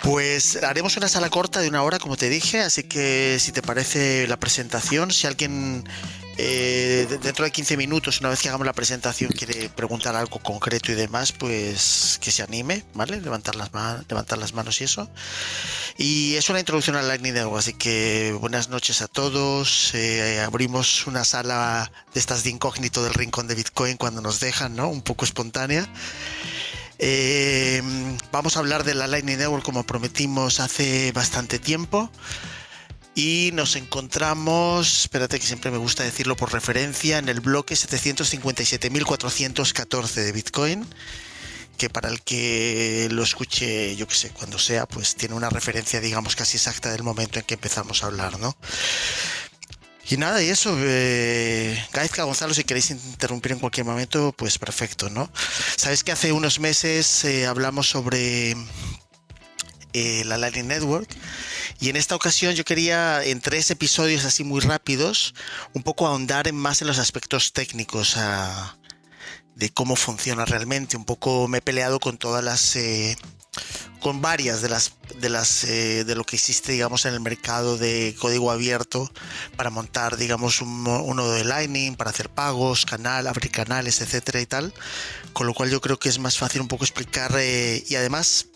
Pues haremos una sala corta de una hora, como te dije, así que si te parece la presentación, si alguien eh, dentro de 15 minutos, una vez que hagamos la presentación, quiere preguntar algo concreto y demás, pues que se anime, ¿vale? Levantar las, levantar las manos y eso. Y es una introducción al Lightning Network, así que buenas noches a todos. Eh, abrimos una sala de estas de incógnito del rincón de Bitcoin cuando nos dejan, ¿no? Un poco espontánea. Eh, vamos a hablar de la Lightning Network como prometimos hace bastante tiempo. Y nos encontramos, espérate que siempre me gusta decirlo por referencia, en el bloque 757.414 de Bitcoin, que para el que lo escuche, yo que sé, cuando sea, pues tiene una referencia, digamos, casi exacta del momento en que empezamos a hablar, ¿no? Y nada, y eso, eh, Gaizka Gonzalo, si queréis interrumpir en cualquier momento, pues perfecto, ¿no? Sabes que hace unos meses eh, hablamos sobre eh, la Lightning Network y en esta ocasión yo quería, en tres episodios así muy rápidos, un poco ahondar en más en los aspectos técnicos de cómo funciona realmente. Un poco me he peleado con todas las... Eh, con varias de las de las eh, de lo que existe digamos en el mercado de código abierto para montar digamos un, uno de Lightning para hacer pagos canal abrir canales etcétera y tal con lo cual yo creo que es más fácil un poco explicar y además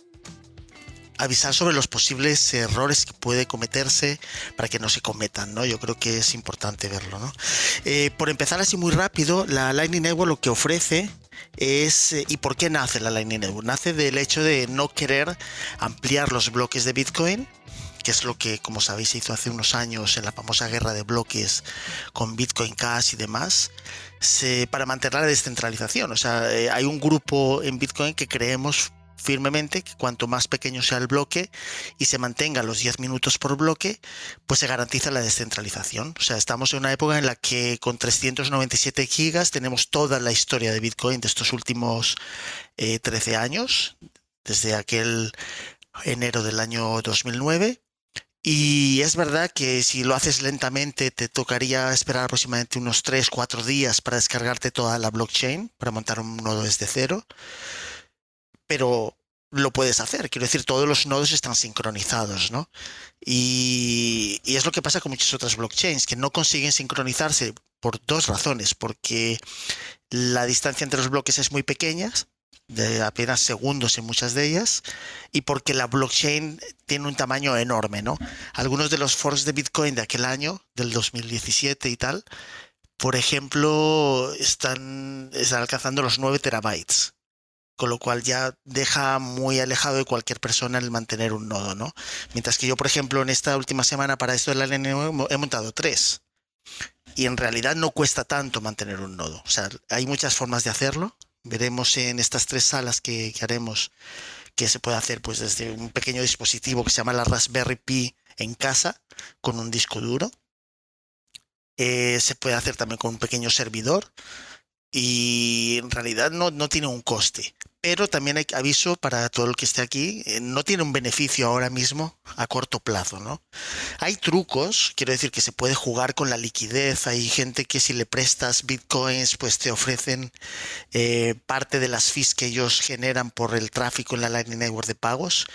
avisar sobre los posibles errores que puede cometerse para que no se cometan, ¿no? Yo creo que es importante verlo, ¿no? Eh, por empezar así muy rápido, la Lightning Network lo que ofrece es eh, y por qué nace la Lightning Network. Nace del hecho de no querer ampliar los bloques de Bitcoin que es lo que, como sabéis, se hizo hace unos años en la famosa guerra de bloques con Bitcoin Cash y demás, para mantener la descentralización. O sea, eh, hay un grupo en Bitcoin que creemos firmemente que cuanto más pequeño sea el bloque y se mantenga los 10 minutos por bloque, pues se garantiza la descentralización. O sea, estamos en una época en la que con 397 gigas tenemos toda la historia de Bitcoin de estos últimos 13 eh, años, desde aquel enero del año 2009. Y es verdad que si lo haces lentamente te tocaría esperar aproximadamente unos 3-4 días para descargarte toda la blockchain, para montar un nodo desde cero pero lo puedes hacer. Quiero decir, todos los nodos están sincronizados, ¿no? Y, es lo que pasa con muchas otras blockchains, que no consiguen sincronizarse por dos razones. Porque la distancia entre los bloques es muy pequeña, de apenas segundos en muchas de ellas, y porque la blockchain tiene un tamaño enorme, ¿no? Algunos de los forks de Bitcoin de aquel año, del 2017 y tal, por ejemplo, están, están alcanzando los 9 terabytes con lo cual ya deja muy alejado de cualquier persona el mantener un nodo, ¿no? Mientras que yo, por ejemplo, en esta última semana para esto de la LN he montado tres. Y en realidad no cuesta tanto mantener un nodo. O sea, hay muchas formas de hacerlo. Veremos en estas tres salas que, haremos que se puede hacer pues desde un pequeño dispositivo que se llama la Raspberry Pi en casa con un disco duro. Eh, se puede hacer también con un pequeño servidor y en realidad no, no tiene un coste. Pero también hay aviso para todo el que esté aquí, eh, no tiene un beneficio ahora mismo a corto plazo, ¿no? Hay trucos, quiero decir que se puede jugar con la liquidez, hay gente que si le prestas bitcoins, pues te ofrecen eh, parte de las fees que ellos generan por el tráfico en la Lightning Network de pagos,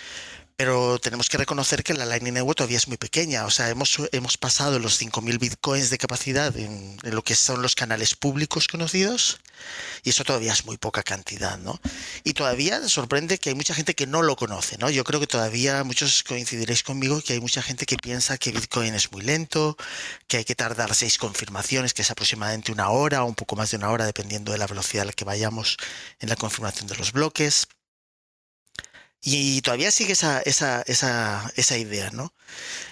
pero tenemos que reconocer que la Lightning Network todavía es muy pequeña. O sea, hemos, hemos pasado los 5.000 bitcoins de capacidad en, lo que son los canales públicos conocidos y eso todavía es muy poca cantidad, ¿no? Y todavía sorprende que hay mucha gente que no lo conoce, ¿no? Yo creo que todavía muchos coincidiréis conmigo que hay mucha gente que piensa que Bitcoin es muy lento, que hay que tardar seis confirmaciones, que es aproximadamente una hora o un poco más de una hora, dependiendo de la velocidad a la que vayamos en la confirmación de los bloques. Y todavía sigue esa, esa, esa, esa idea, ¿no?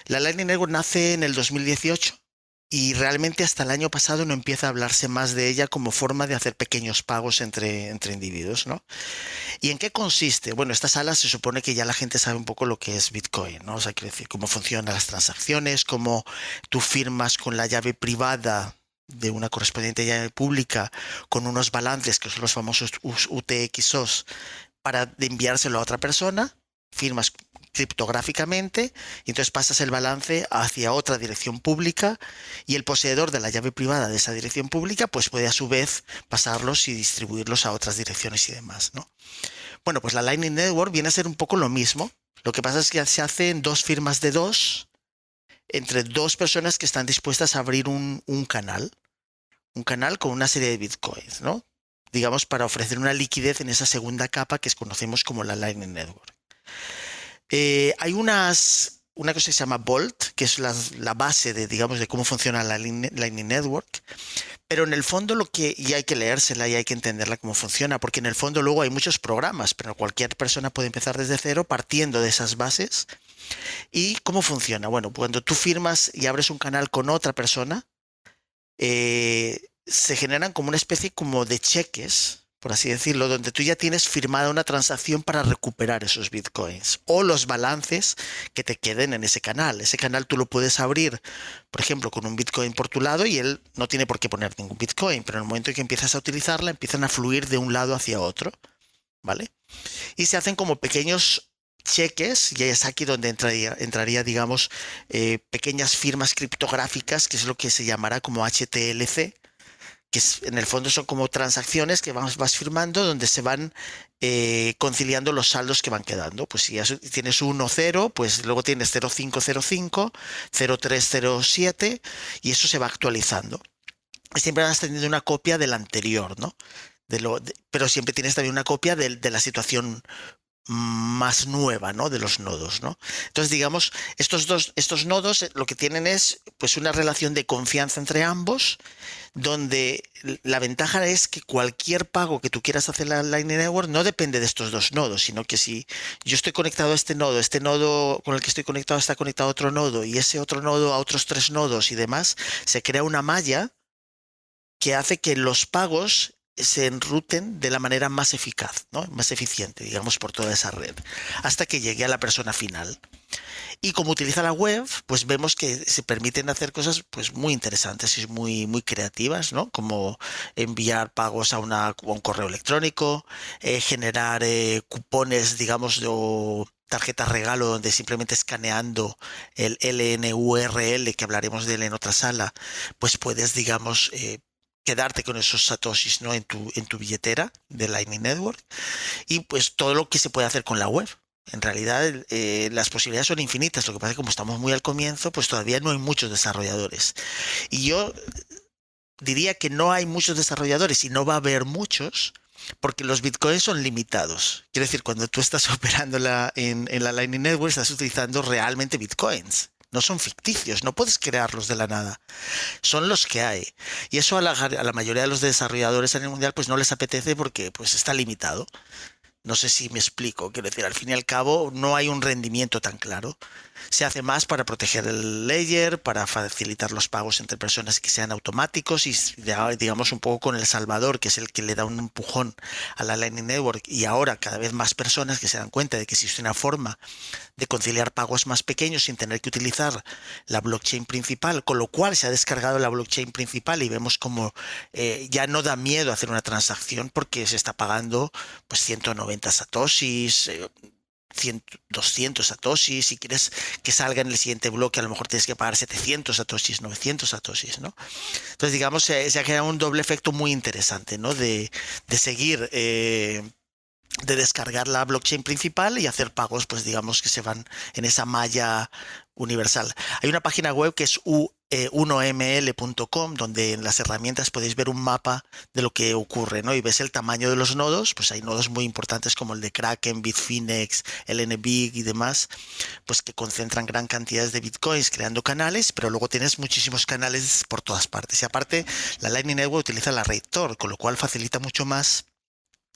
La Lightning Network nace en el 2018 y realmente hasta el año pasado no empieza a hablarse más de ella como forma de hacer pequeños pagos entre, individuos, ¿no? ¿Y en qué consiste? Bueno, esta sala se supone que ya la gente sabe un poco lo que es Bitcoin, ¿no? O sea, quiere decir, cómo funcionan las transacciones, cómo tú firmas con la llave privada de una correspondiente llave pública con unos balances que son los famosos UTXOs para enviárselo a otra persona, firmas criptográficamente y entonces pasas el balance hacia otra dirección pública y el poseedor de la llave privada de esa dirección pública pues puede a su vez pasarlos y distribuirlos a otras direcciones y demás, ¿no? Bueno, pues la Lightning Network viene a ser un poco lo mismo. Lo que pasa es que se hace en dos firmas de dos entre dos personas que están dispuestas a abrir un, un canal, un canal con una serie de bitcoins, ¿no? Digamos, para ofrecer una liquidez en esa segunda capa que conocemos como la Lightning Network. Eh, hay unas, una cosa que se llama Bolt, que es la, la, base de, digamos, de cómo funciona la Lightning Network. Pero en el fondo lo que, y hay que leérsela y hay que entenderla cómo funciona, porque en el fondo luego hay muchos programas, pero cualquier persona puede empezar desde cero partiendo de esas bases. ¿Y cómo funciona? Bueno, cuando tú firmas y abres un canal con otra persona, eh, se generan como una especie como de cheques por así decirlo, donde tú ya tienes firmada una transacción para recuperar esos bitcoins o los balances que te queden en ese canal. Ese canal tú lo puedes abrir, por ejemplo, con un bitcoin por tu lado y él no tiene por qué poner ningún bitcoin, pero en el momento en que empiezas a utilizarla, empiezan a fluir de un lado hacia otro, ¿vale? Y se hacen como pequeños cheques, y es aquí donde entraría, entraría digamos, eh, pequeñas firmas criptográficas, que es lo que se llamará como HTLC, que en el fondo son como transacciones que vas, vas firmando donde se van eh, conciliando los saldos que van quedando. Pues si tienes 1, 0, pues luego tienes 0505, 0307 y eso se va actualizando. Siempre vas teniendo una copia del anterior, ¿no? De lo, pero siempre tienes también una copia de, de la situación más nueva, ¿no? De los nodos, ¿no? Entonces, digamos, estos dos, estos nodos eh, lo que tienen es, pues, una relación de confianza entre ambos, donde la ventaja es que cualquier pago que tú quieras hacer en la Lightning Network no depende de estos dos nodos, sino que si yo estoy conectado a este nodo, este nodo con el que estoy conectado está conectado a otro nodo y ese otro nodo a otros tres nodos y demás, se crea una malla que hace que los pagos se enruten de la manera más eficaz, ¿no? más eficiente, digamos, por toda esa red, hasta que llegue a la persona final. Y como utiliza la web, pues vemos que se permiten hacer cosas pues muy interesantes y muy, muy creativas, ¿no? Como enviar pagos a, una, un correo electrónico, eh, generar eh, cupones, digamos, o tarjetas regalo donde simplemente escaneando el LNURL, que hablaremos de él en otra sala, pues puedes, digamos, eh, quedarte con esos satoshis ¿no? en, tu, en tu billetera de Lightning Network y pues todo lo que se puede hacer con la web. En realidad eh, las posibilidades son infinitas, lo que pasa es que como estamos muy al comienzo, pues todavía no hay muchos desarrolladores. Y yo diría que no hay muchos desarrolladores y no va a haber muchos porque los bitcoins son limitados. Quiero decir, cuando tú estás operando en, en la Lightning Network, estás utilizando realmente bitcoins no son ficticios, no puedes crearlos de la nada. Son los que hay. Y eso a la, a la mayoría de los desarrolladores a nivel mundial pues no les apetece porque pues está limitado. No sé si me explico. Quiero decir, al fin y al cabo no hay un rendimiento tan claro se hace más para proteger el layer, para facilitar los pagos entre personas que sean automáticos y digamos un poco con El Salvador, que es el que le da un empujón a la Lightning Network y ahora cada vez más personas que se dan cuenta de que existe una forma de conciliar pagos más pequeños sin tener que utilizar la blockchain principal, con lo cual se ha descargado la blockchain principal y vemos como eh, ya no da miedo hacer una transacción porque se está pagando pues 190 satoshis, eh, 200 satoshis, si quieres que salga en el siguiente bloque, a lo mejor tienes que pagar 700 satoshis, 900 satoshis, ¿no? Entonces, digamos, se, ha creado un doble efecto muy interesante, ¿no? De, de seguir, eh, de descargar la blockchain principal y hacer pagos, pues digamos, que se van en esa malla universal. Hay una página web que es U 1ml.com, eh, donde en las herramientas podéis ver un mapa de lo que ocurre, ¿no? Y ves el tamaño de los nodos, pues hay nodos muy importantes como el de Kraken, Bitfinex, LNBig y demás, pues que concentran gran cantidad de bitcoins creando canales, pero luego tienes muchísimos canales por todas partes. Y aparte, la Lightning Network utiliza la red Tor, con lo cual facilita mucho más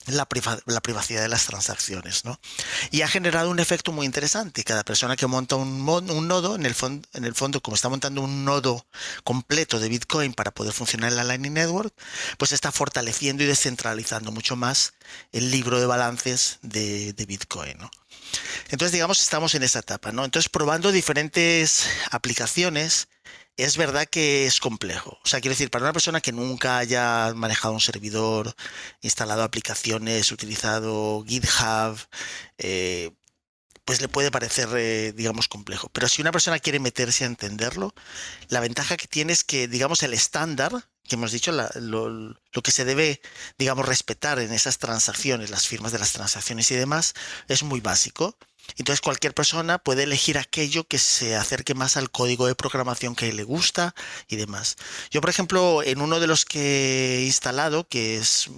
la, privacidad de las transacciones. ¿no? Y ha generado un efecto muy interesante. Cada persona que monta un, nodo, en el, fondo, en el fondo, como está montando un nodo completo de Bitcoin para poder funcionar en la Lightning Network, pues está fortaleciendo y descentralizando mucho más el libro de balances de, Bitcoin. Entonces, digamos, estamos en esa etapa. ¿no? Entonces, probando diferentes aplicaciones es verdad que es complejo. O sea, quiero decir, para una persona que nunca haya manejado un servidor, instalado aplicaciones, utilizado GitHub, eh, pues le puede parecer, eh, digamos, complejo. Pero si una persona quiere meterse a entenderlo, la ventaja que tiene es que, digamos, el estándar que hemos dicho, lo, lo, que se debe, digamos, respetar en esas transacciones, las firmas de las transacciones y demás, es muy básico. Entonces cualquier persona puede elegir aquello que se acerque más al código de programación que le gusta y demás. Yo, por ejemplo, en uno de los que he instalado, que es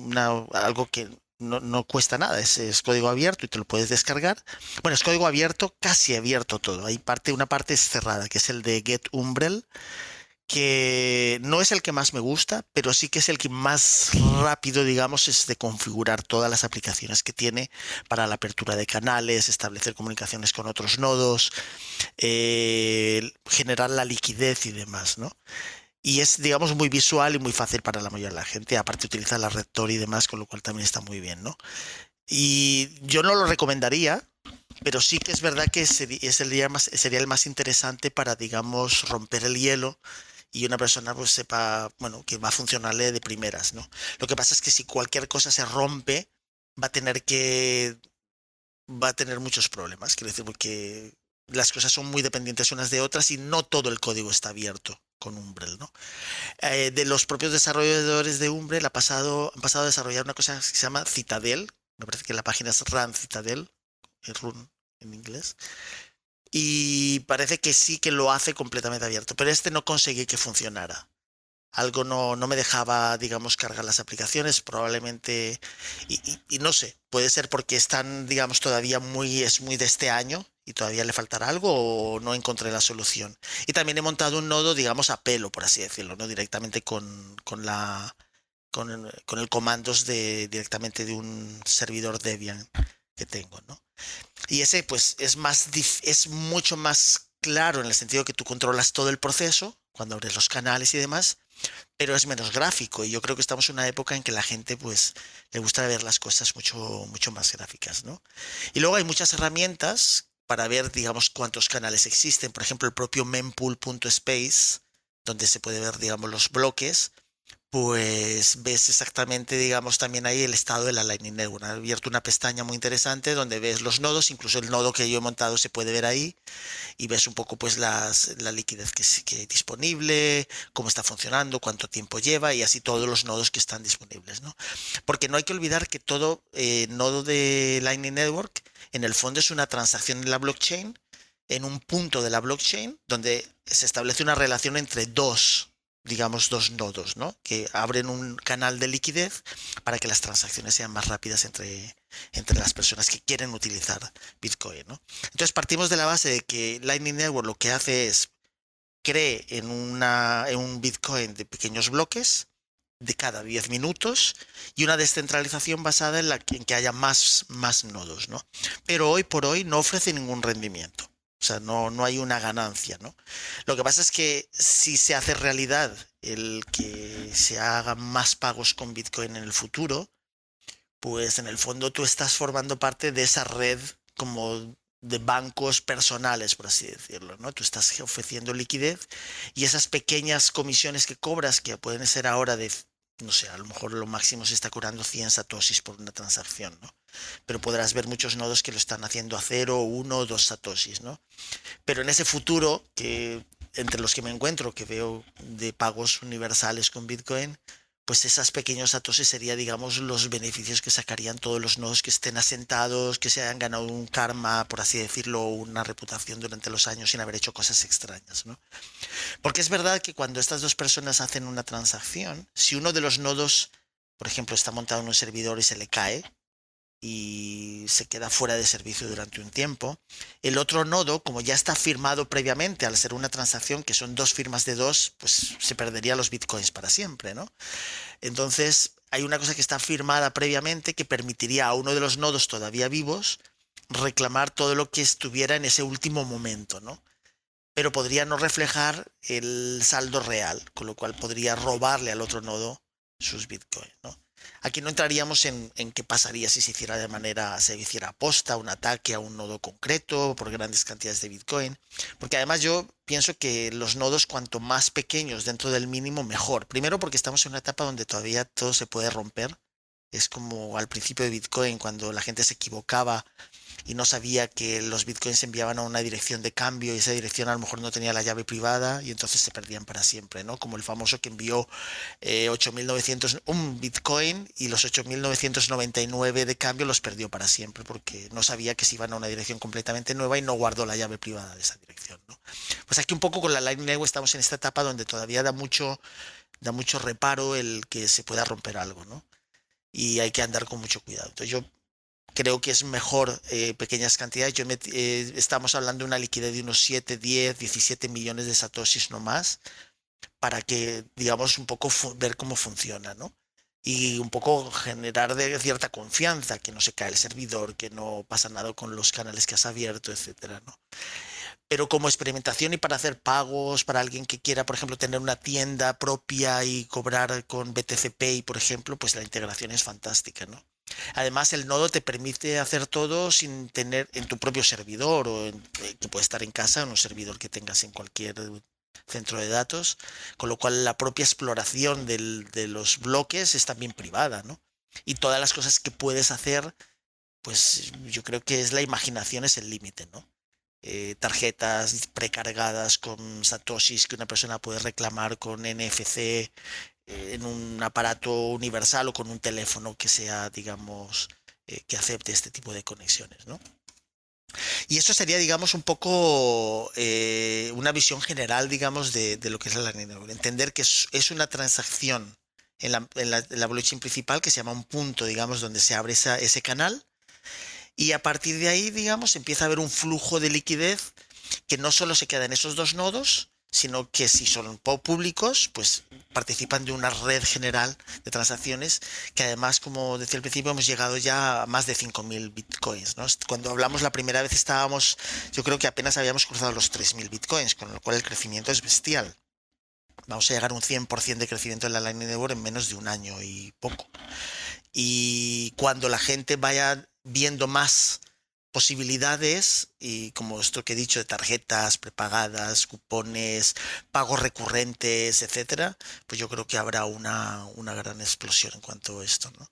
algo que no, cuesta nada, es, código abierto y te lo puedes descargar. Bueno, es código abierto, casi abierto todo. Hay parte, una parte cerrada, que es el de Get Umbrel, que no es el que más me gusta, pero sí que es el que más rápido, digamos, es de configurar todas las aplicaciones que tiene para la apertura de canales, establecer comunicaciones con otros nodos, eh, generar la liquidez y demás, ¿no? y es, digamos, muy visual y muy fácil para la mayoría de la gente. Aparte utiliza la Rector y demás, con lo cual también está muy bien, ¿no? Y yo no lo recomendaría, pero sí que es verdad que más, sería el más interesante para, digamos, romper el hielo y una persona pues sepa, bueno, que va a funcionarle de primeras, ¿no? Lo que pasa es que si cualquier cosa se rompe, va a tener que, va a tener muchos problemas, quiero decir, porque las cosas son muy dependientes unas de otras y no todo el código está abierto con Umbrel. ¿no? Eh, de los propios desarrolladores de Umbrel ha pasado, han pasado a desarrollar una cosa que se llama Citadel. Me parece que la página es Run Citadel, es Run en inglés. Y parece que sí que lo hace completamente abierto, pero este no conseguí que funcionara. Algo no, no me dejaba, digamos, cargar las aplicaciones, probablemente, y, y no sé, puede ser porque están, digamos, todavía muy, es muy de este año, y todavía le faltará algo o no encontré la solución. Y también he montado un nodo, digamos, a pelo, por así decirlo, ¿no? Directamente con, con la con, el comandos de directamente de un servidor Debian que tengo, ¿no? Y ese pues es más es mucho más claro en el sentido que tú controlas todo el proceso cuando abres los canales y demás, pero es menos gráfico y yo creo que estamos en una época en que la gente pues le gusta ver las cosas mucho mucho más gráficas, ¿no? Y luego hay muchas herramientas para ver, digamos, cuántos canales existen. Por ejemplo, el propio mempool.space, donde se puede ver, digamos, los bloques, pues ves exactamente, digamos, también ahí el estado de la Lightning Network. Ha abierto una pestaña muy interesante donde ves los nodos, incluso el nodo que yo he montado se puede ver ahí y ves un poco pues la liquidez que, que es disponible, cómo está funcionando, cuánto tiempo lleva y así todos los nodos que están disponibles, ¿no? Porque no hay que olvidar que todo eh, nodo de Lightning Network en el fondo es una transacción en la blockchain, en un punto de la blockchain donde se establece una relación entre dos, digamos, dos nodos, ¿no? Que abren un canal de liquidez para que las transacciones sean más rápidas entre, entre las personas que quieren utilizar Bitcoin, ¿no? Entonces partimos de la base de que Lightning Network lo que hace es cree en, una, en un Bitcoin de pequeños bloques de cada 10 minutos y una descentralización basada en, la, en que haya más, más nodos, ¿no? Pero hoy por hoy no ofrece ningún rendimiento. O sea, no, no hay una ganancia, ¿no? Lo que pasa es que si se hace realidad el que se hagan más pagos con Bitcoin en el futuro, pues en el fondo tú estás formando parte de esa red como de bancos personales, por así decirlo, ¿no? Tú estás ofreciendo liquidez y esas pequeñas comisiones que cobras, que pueden ser ahora de, no sé, a lo mejor lo máximo se está curando 100 satoshis por una transacción, ¿no? Pero podrás ver muchos nodos que lo están haciendo a 0, 1, 2 satoshis, ¿no? Pero en ese futuro, que entre los que me encuentro, que veo de pagos universales con Bitcoin, pues esas pequeños satoshis serían, digamos, los beneficios que sacarían todos los nodos que estén asentados, que se hayan ganado un karma, por así decirlo, una reputación durante los años sin haber hecho cosas extrañas, ¿no? Porque es verdad que cuando estas dos personas hacen una transacción, si uno de los nodos, por ejemplo, está montado en un servidor y se le cae, y se queda fuera de servicio durante un tiempo. El otro nodo, como ya está firmado previamente al ser una transacción que son dos firmas de dos, pues se perdería los bitcoins para siempre, ¿no? Entonces, hay una cosa que está firmada previamente que permitiría a uno de los nodos todavía vivos reclamar todo lo que estuviera en ese último momento, ¿no? Pero podría no reflejar el saldo real, con lo cual podría robarle al otro nodo sus bitcoins, ¿no? Aquí no entraríamos en, qué pasaría si se hiciera de manera, se hiciera aposta, un ataque a un nodo concreto por grandes cantidades de Bitcoin, porque además yo pienso que los nodos cuanto más pequeños dentro del mínimo mejor. Primero porque estamos en una etapa donde todavía todo se puede romper. Es como al principio de Bitcoin cuando la gente se equivocaba y no sabía que los bitcoins se enviaban a una dirección de cambio y esa dirección a lo mejor no tenía la llave privada y entonces se perdían para siempre, ¿no? Como el famoso que envió eh, 8.900, un bitcoin y los 8.999 de cambio los perdió para siempre porque no sabía que se iban a una dirección completamente nueva y no guardó la llave privada de esa dirección, ¿no? Pues aquí un poco con la Lightning Network estamos en esta etapa donde todavía da mucho, da mucho reparo el que se pueda romper algo, ¿no? Y hay que andar con mucho cuidado. Entonces yo creo que es mejor eh, pequeñas cantidades. Yo eh, estamos hablando de una liquidez de unos 7, 10, 17 millones de satoshis no más, para que, digamos, un poco ver cómo funciona, ¿no? Y un poco generar de cierta confianza, que no se cae el servidor, que no pasa nada con los canales que has abierto, etcétera, ¿no? Pero como experimentación y para hacer pagos, para alguien que quiera, por ejemplo, tener una tienda propia y cobrar con BTC Pay, por ejemplo, pues la integración es fantástica, ¿no? Además, el nodo te permite hacer todo sin tener en tu propio servidor o en, eh, que puede estar en casa en un servidor que tengas en cualquier centro de datos, con lo cual la propia exploración de los bloques es también privada, ¿no? Y todas las cosas que puedes hacer, pues yo creo que es la imaginación es el límite, ¿no? Eh, tarjetas precargadas con satoshis que una persona puede reclamar con NFC, eh, en un aparato universal o con un teléfono que sea, digamos, eh, que acepte este tipo de conexiones, ¿no? Y eso sería, digamos, un poco eh, una visión general, digamos, de, lo que es la Lightning Entender que es, una transacción en la, en, la, blockchain principal que se llama un punto, digamos, donde se abre ese canal. Y a partir de ahí, digamos, empieza a haber un flujo de liquidez que no solo se queda en esos dos nodos, sino que si son públicos, pues participan de una red general de transacciones que además, como decía al principio, hemos llegado ya a más de 5.000 bitcoins. Cuando hablamos la primera vez estábamos, yo creo que apenas habíamos cruzado los 3.000 bitcoins, con lo cual el crecimiento es bestial. Vamos a llegar a un 100% de crecimiento en la Lightning Network en menos de un año y poco. Y cuando la gente vaya viendo más posibilidades y como esto que he dicho de tarjetas prepagadas, cupones, pagos recurrentes, etcétera, pues yo creo que habrá una, una gran explosión en cuanto a esto, ¿no?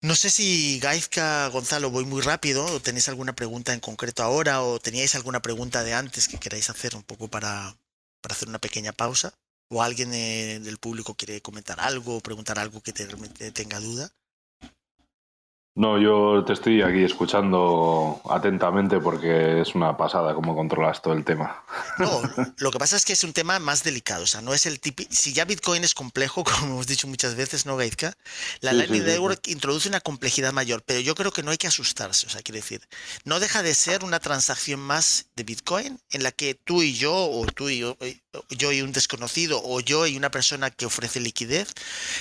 No sé si Gaizka, Gonzalo, voy muy rápido, o tenéis alguna pregunta en concreto ahora, o teníais alguna pregunta de antes que queráis hacer un poco para, para hacer una pequeña pausa, o alguien eh, del público quiere comentar algo o preguntar algo que tenga duda. No, yo te estoy aquí escuchando atentamente porque es una pasada cómo controlas todo el tema. No, lo que pasa es que es un tema más delicado, o sea, no es el típico, si ya Bitcoin es complejo, como hemos dicho muchas veces, ¿no, Gaizka? La Lightning Network introduce una complejidad mayor, pero yo creo que no hay que asustarse, o sea, quiere decir, no deja de ser una transacción más de Bitcoin en la que tú y yo, o tú y yo, eh, yo y un desconocido, o yo y una persona que ofrece liquidez,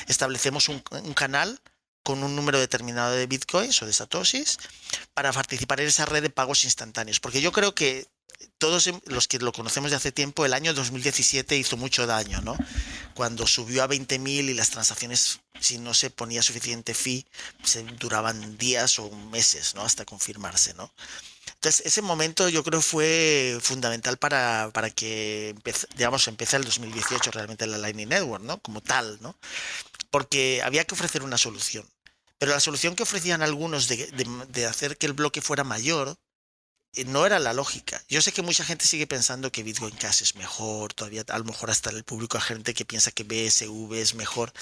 establecemos un, un canal con un número determinado de bitcoins o de satoshis para participar en esa red de pagos instantáneos. Porque yo creo que todos los que lo conocemos de hace tiempo, el año 2017 hizo mucho daño, ¿no? Cuando subió a 20.000 y las transacciones, si no se ponía suficiente fee, se duraban días o meses, ¿no? Hasta confirmarse, ¿no? Entonces, ese momento yo creo fue fundamental para, para que, digamos, empiece el 2018 realmente la Lightning Network, ¿no? Como tal, ¿no? Porque había que ofrecer una solución. Pero la solución que ofrecían algunos de, hacer que el bloque fuera mayor eh, no era la lógica. Yo sé que mucha gente sigue pensando que Bitcoin Cash es mejor, todavía a lo mejor hasta el público hay gente que piensa que BSV es mejor,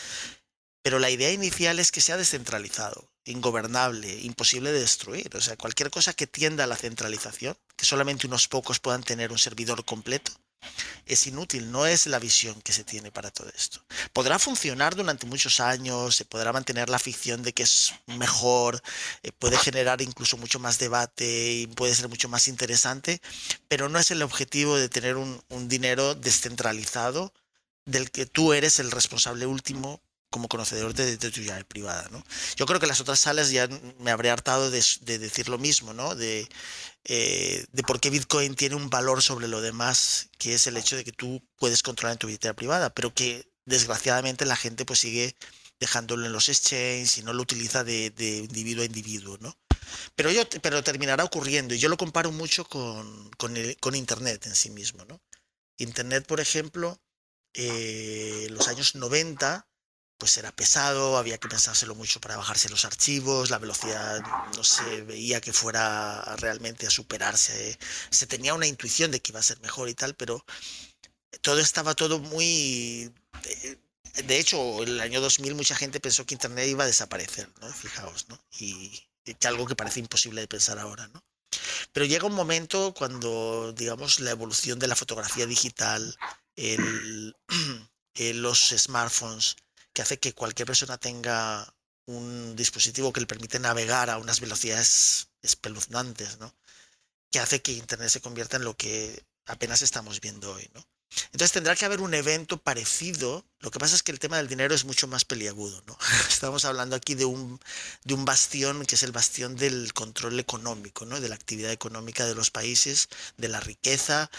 pero la idea inicial es que sea descentralizado, ingobernable, imposible de destruir. O sea, cualquier cosa que tienda a la centralización, que solamente unos pocos puedan tener un servidor completo, es inútil, no es la visión que se tiene para todo esto. Podrá funcionar durante muchos años, se podrá mantener la ficción de que es mejor, eh, puede generar incluso mucho más debate y puede ser mucho más interesante, pero no es el objetivo de tener un, dinero descentralizado del que tú eres el responsable último como conocedor de, tu llave privada. ¿no? Yo creo que las otras salas ya me habré hartado de, decir lo mismo, ¿no? de, eh, de por qué Bitcoin tiene un valor sobre lo demás, que es el hecho de que tú puedes controlar en tu billetera privada, pero que desgraciadamente la gente pues sigue dejándolo en los exchanges y no lo utiliza de, individuo a individuo, ¿no? Pero, yo, pero terminará ocurriendo y yo lo comparo mucho con, con, Internet en sí mismo, ¿no? Internet, por ejemplo, eh, los años 90 pues era pesado, había que pensárselo mucho para bajarse los archivos, la velocidad no se veía que fuera realmente a superarse, se tenía una intuición de que iba a ser mejor y tal, pero todo estaba todo muy... Eh, de hecho, en el año 2000 mucha gente pensó que Internet iba a desaparecer, ¿no? Fijaos, ¿no? Y que algo que parece imposible de pensar ahora, ¿no? Pero llega un momento cuando, digamos, la evolución de la fotografía digital, el, los smartphones, que hace que cualquier persona tenga un dispositivo que le permite navegar a unas velocidades espeluznantes, ¿no? Que hace que Internet se convierta en lo que apenas estamos viendo hoy, ¿no? Entonces tendrá que haber un evento parecido. Lo que pasa es que el tema del dinero es mucho más peliagudo. ¿no? Estamos hablando aquí de un, de un bastión que es el bastión del control económico, ¿no? de la actividad económica de los países, de la riqueza,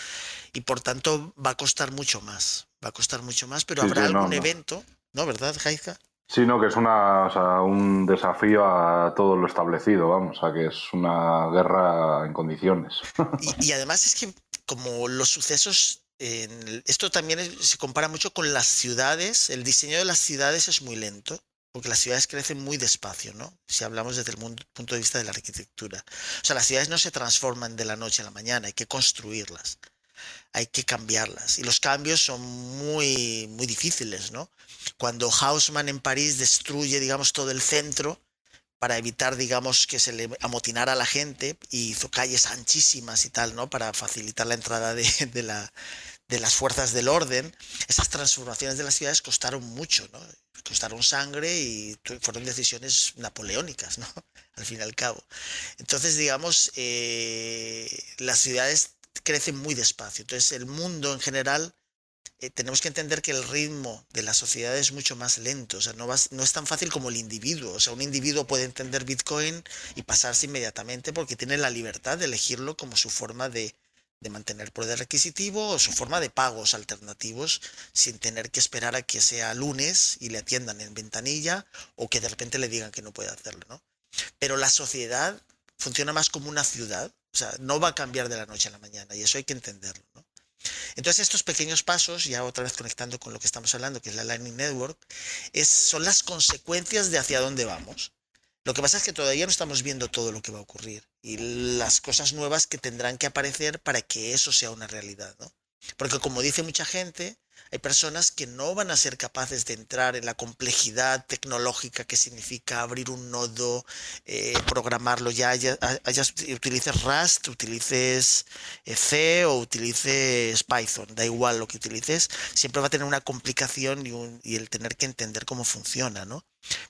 y por tanto va a costar mucho más. Va a costar mucho más, pero habrá algún evento, ¿no? ¿Verdad, Jaizka? Sí, no, que es una, o sea, un desafío a todo lo establecido, vamos, a que es una guerra en condiciones. y además es que como los sucesos esto también se compara mucho con las ciudades. El diseño de las ciudades es muy lento, porque las ciudades crecen muy despacio, ¿no? Si hablamos desde el punto de vista de la arquitectura. O sea, las ciudades no se transforman de la noche a la mañana, hay que construirlas, hay que cambiarlas. Y los cambios son muy, muy difíciles, ¿no? Cuando Haussmann en París destruye, digamos, todo el centro, para evitar, digamos, que se le amotinara a la gente y hizo calles anchísimas y tal, ¿no? Para facilitar la entrada de, de, la, de las fuerzas del orden. Esas transformaciones de las ciudades costaron mucho, ¿no? Costaron sangre y fueron decisiones napoleónicas, ¿no? Al fin y al cabo. Entonces, digamos, eh, las ciudades crecen muy despacio. Entonces, el mundo en general eh, tenemos que entender que el ritmo de la sociedad es mucho más lento, o sea, no, no es tan fácil como el individuo, o sea, un individuo puede entender Bitcoin y pasarse inmediatamente porque tiene la libertad de elegirlo como su forma de, de mantener poder adquisitivo o su forma de pagos alternativos sin tener que esperar a que sea lunes y le atiendan en ventanilla o que de repente le digan que no puede hacerlo, ¿no? Pero la sociedad funciona más como una ciudad, o sea, no va a cambiar de la noche a la mañana y eso hay que entenderlo, ¿no? Entonces estos pequeños pasos, ya otra vez conectando con lo que estamos hablando, que es la Lightning Network, son las consecuencias de hacia dónde vamos. Lo que pasa es que todavía no estamos viendo todo lo que va a ocurrir y las cosas nuevas que tendrán que aparecer para que eso sea una realidad, ¿no? Porque como dice mucha gente, hay personas que no van a ser capaces de entrar en la complejidad tecnológica que significa abrir un nodo, eh, programarlo ya, ya, utilices Rust, utilices eh, C o utilices Python, da igual lo que utilices, siempre va a tener una complicación y, y el tener que entender cómo funciona, ¿no?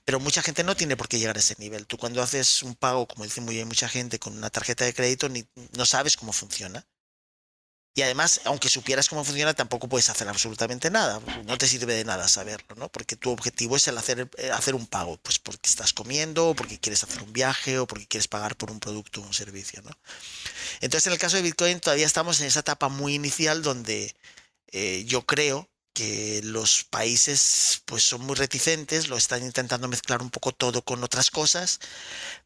Pero mucha gente no tiene por qué llegar a ese nivel. Tú cuando haces un pago, como dice muy bien mucha gente, con una tarjeta de crédito, ni, no sabes cómo funciona. Y además, aunque supieras cómo funciona, tampoco puedes hacer absolutamente nada. No te sirve de nada saberlo, ¿no? Porque tu objetivo es el hacer, eh, hacer un pago, pues porque estás comiendo, o porque quieres hacer un viaje, o porque quieres pagar por un producto o un servicio, ¿no? Entonces, en el caso de Bitcoin, todavía estamos en esa etapa muy inicial donde eh, yo creo que los países pues son muy reticentes, lo están intentando mezclar un poco todo con otras cosas,